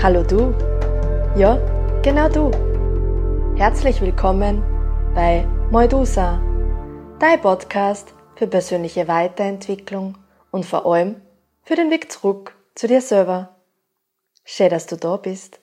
Hallo du. Ja, genau du. Herzlich willkommen bei Moidusa, dein Podcast für persönliche Weiterentwicklung und vor allem für den Weg zurück zu dir selber. Schön, dass du da bist.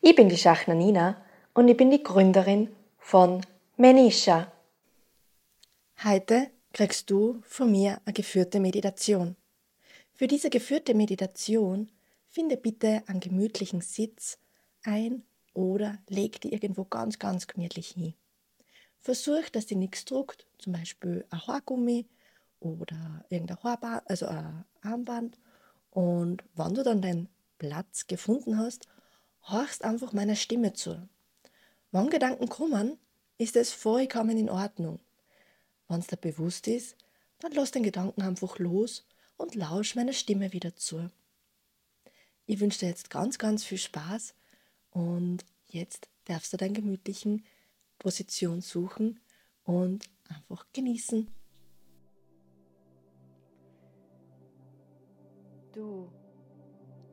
Ich bin die Schachner Nina und ich bin die Gründerin von Menisha. Heute kriegst du von mir eine geführte Meditation. Für diese geführte Meditation finde bitte einen gemütlichen Sitz ein oder leg die irgendwo ganz, ganz gemütlich hin. Versuch, dass die nichts druckt, zum Beispiel ein Haargummi oder irgendein Haarband, also ein Armband. Und wenn du dann deinen Platz gefunden hast, horchst einfach meiner Stimme zu. Wenn Gedanken kommen, ist es vollkommen in Ordnung. Wenn es dir bewusst ist, dann lass den Gedanken einfach los und lausch meiner Stimme wieder zu. Ich wünsche dir jetzt ganz, ganz viel Spaß und jetzt darfst du deine gemütlichen Position suchen und einfach genießen. Du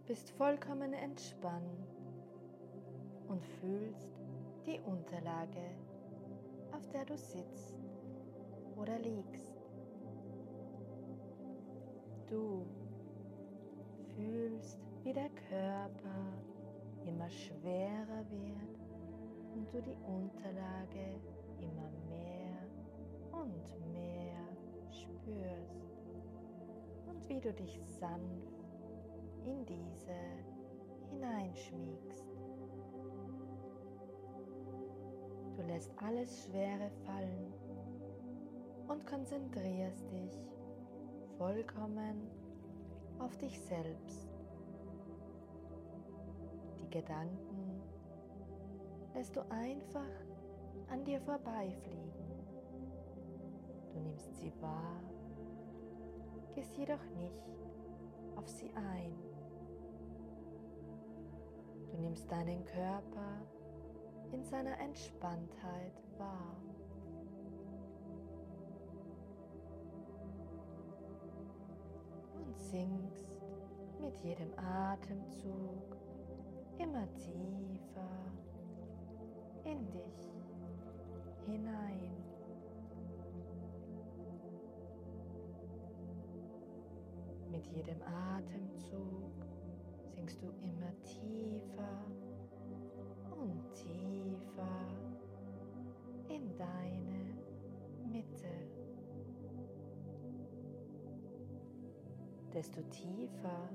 bist vollkommen entspannt und fühlst die Unterlage, auf der du sitzt oder liegst. Du fühlst Körper immer schwerer wird und du die Unterlage immer mehr und mehr spürst und wie du dich sanft in diese hineinschmiegst. Du lässt alles Schwere fallen und konzentrierst dich vollkommen auf dich selbst. Gedanken lässt du einfach an dir vorbeifliegen. Du nimmst sie wahr, gehst jedoch nicht auf sie ein. Du nimmst deinen Körper in seiner Entspanntheit wahr. Und sinkst mit jedem Atemzug immer tiefer in dich hinein. Mit jedem Atemzug sinkst du immer tiefer und tiefer in deine Mitte. Desto tiefer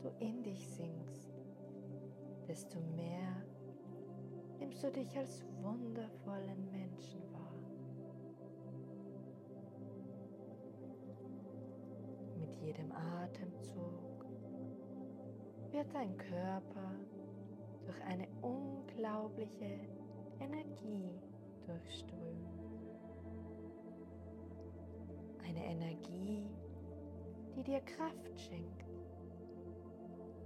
du in dich sinkst, desto mehr nimmst du dich als wundervollen Menschen wahr. Mit jedem Atemzug wird dein Körper durch eine unglaubliche Energie durchströmt. Eine Energie, die dir Kraft schenkt.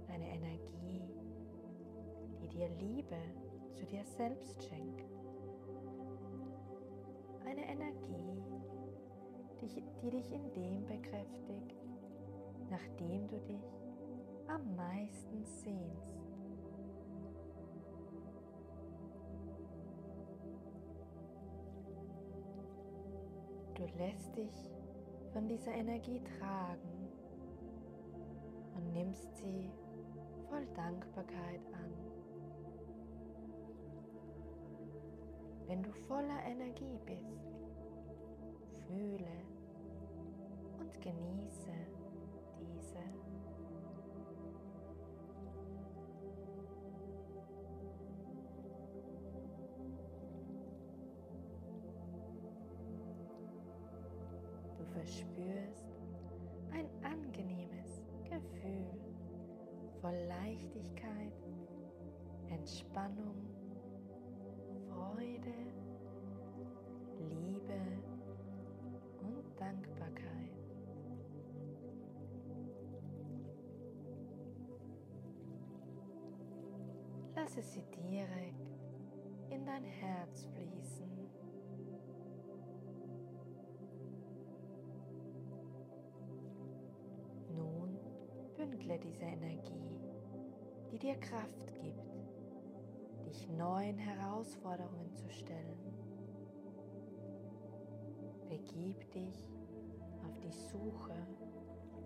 Eine Energie, dir Liebe zu dir selbst schenkt. Eine Energie, die, dich in dem bekräftigt, nachdem du dich am meisten sehnst. Du lässt dich von dieser Energie tragen und nimmst sie voll Dankbarkeit an. Wenn du voller Energie bist. Fühle und genieße diese. Du verspürst ein angenehmes Gefühl voll Leichtigkeit, Entspannung Lasse sie direkt in dein Herz fließen. Nun bündle diese Energie, die dir Kraft gibt, dich neuen Herausforderungen zu stellen. Begib dich auf die Suche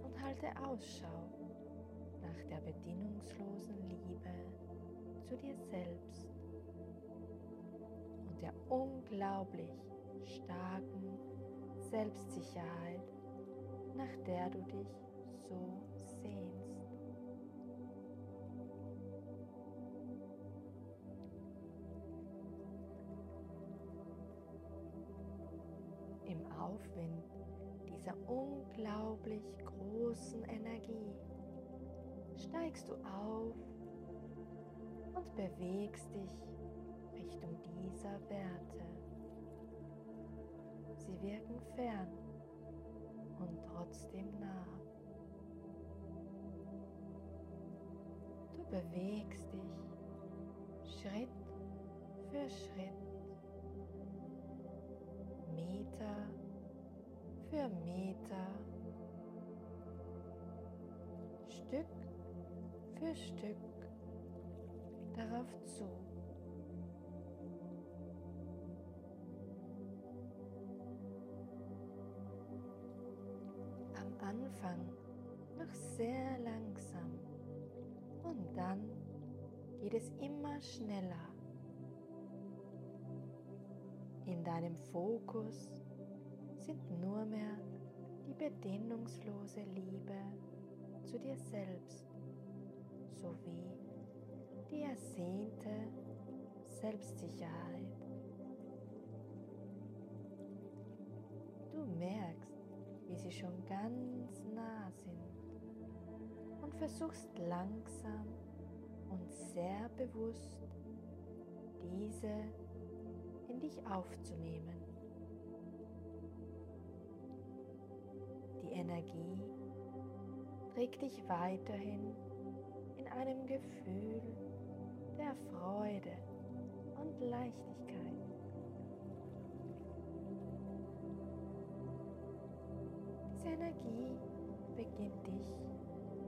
und halte Ausschau nach der bedingungslosen Liebe zu dir selbst und der unglaublich starken Selbstsicherheit, nach der du dich so sehnst. Im Aufwind dieser unglaublich großen Energie steigst du auf und bewegst dich Richtung dieser Werte. Sie wirken fern und trotzdem nah. Du bewegst dich Schritt für Schritt, Meter für Meter, Stück für Stück darauf zu. Am Anfang noch sehr langsam und dann geht es immer schneller. In deinem Fokus sind nur mehr die bedingungslose Liebe zu dir selbst sowie ersehnte Selbstsicherheit. Du merkst, wie sie schon ganz nah sind und versuchst langsam und sehr bewusst diese in dich aufzunehmen. Die Energie trägt dich weiterhin in einem Gefühl der Freude und Leichtigkeit. Diese Energie beginnt dich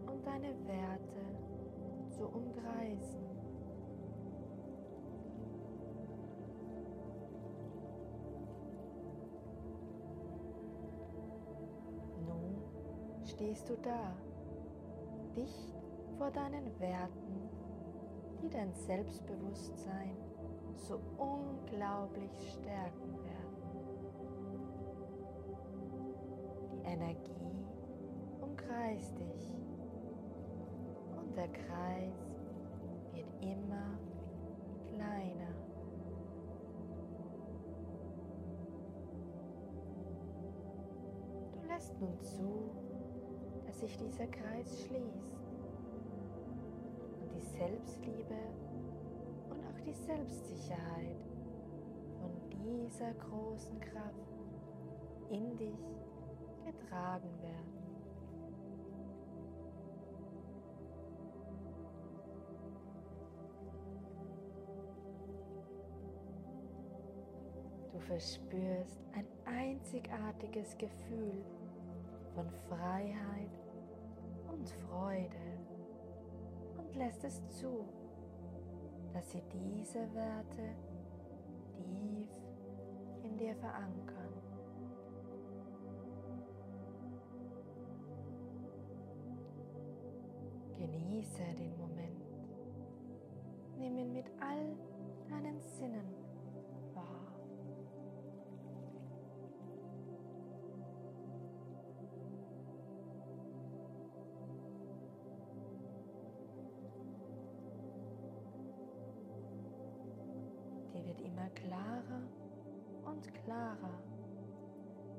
und deine Werte zu umkreisen. Nun stehst du da, dicht vor deinen Werten, die dein Selbstbewusstsein so unglaublich stärken werden. Die Energie umkreist dich und der Kreis wird immer kleiner. Du lässt nun zu, dass sich dieser Kreis schließt Selbstliebe und auch die Selbstsicherheit von dieser großen Kraft in dich getragen werden. Du verspürst ein einzigartiges Gefühl von Freiheit und Freude lässt es zu, dass sie diese Werte tief in dir verankern. Genieße den Moment. Nimm ihn mit all deinen Sinnen klarer,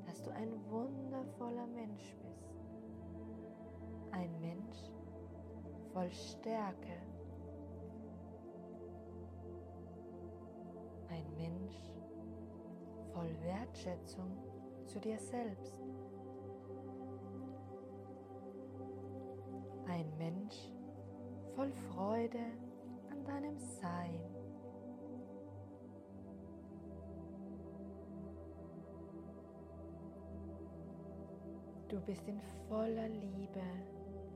dass du ein wundervoller Mensch bist. Ein Mensch voll Stärke. Ein Mensch voll Wertschätzung zu dir selbst. Ein Mensch voll Freude an deinem Sein. Du bist in voller Liebe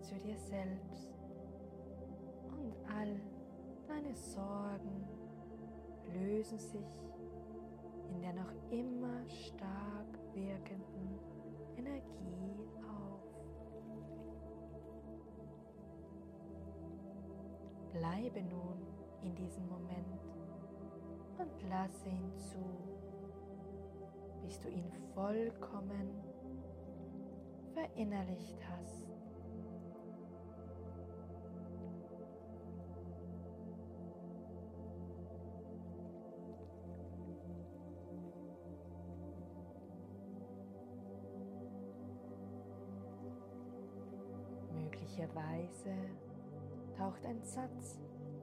zu dir selbst und all deine Sorgen lösen sich in der noch immer stark wirkenden Energie auf. Bleibe nun in diesem Moment und lasse ihn zu, bis du ihn vollkommen verinnerlicht hast. Möglicherweise taucht ein Satz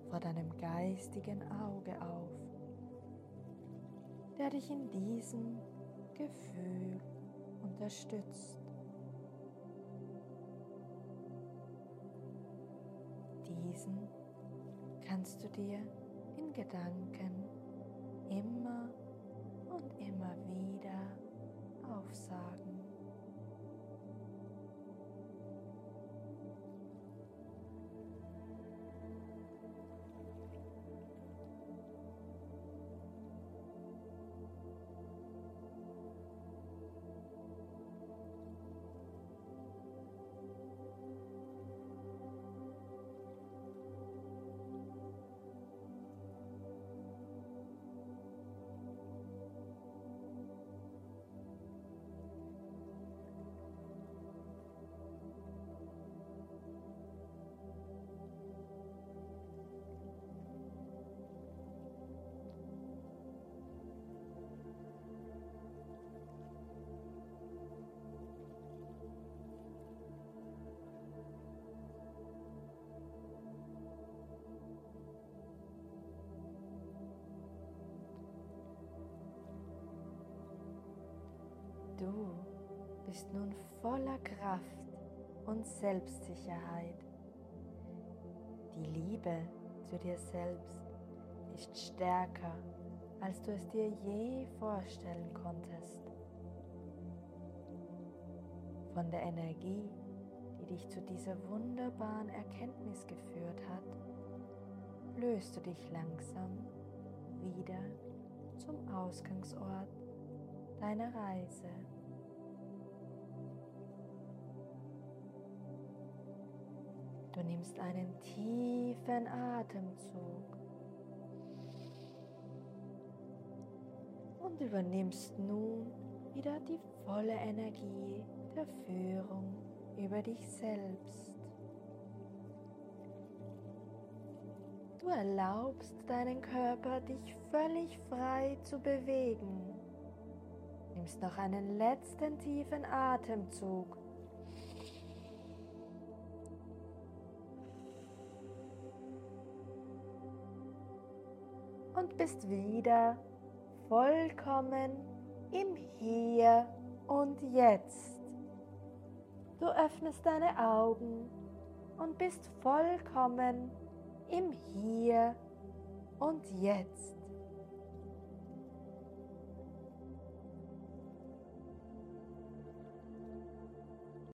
vor deinem geistigen Auge auf, der dich in diesem Gefühl unterstützt. Diesen kannst du dir in Gedanken immer bist nun voller Kraft und Selbstsicherheit. Die Liebe zu dir selbst ist stärker, als du es dir je vorstellen konntest. Von der Energie, die dich zu dieser wunderbaren Erkenntnis geführt hat, löst du dich langsam wieder zum Ausgangsort deine Reise. Du nimmst einen tiefen Atemzug und übernimmst nun wieder die volle Energie der Führung über dich selbst. Du erlaubst deinen Körper, dich völlig frei zu bewegen nimmst noch einen letzten tiefen Atemzug. Und bist wieder vollkommen im Hier und Jetzt. Du öffnest deine Augen und bist vollkommen im Hier und Jetzt.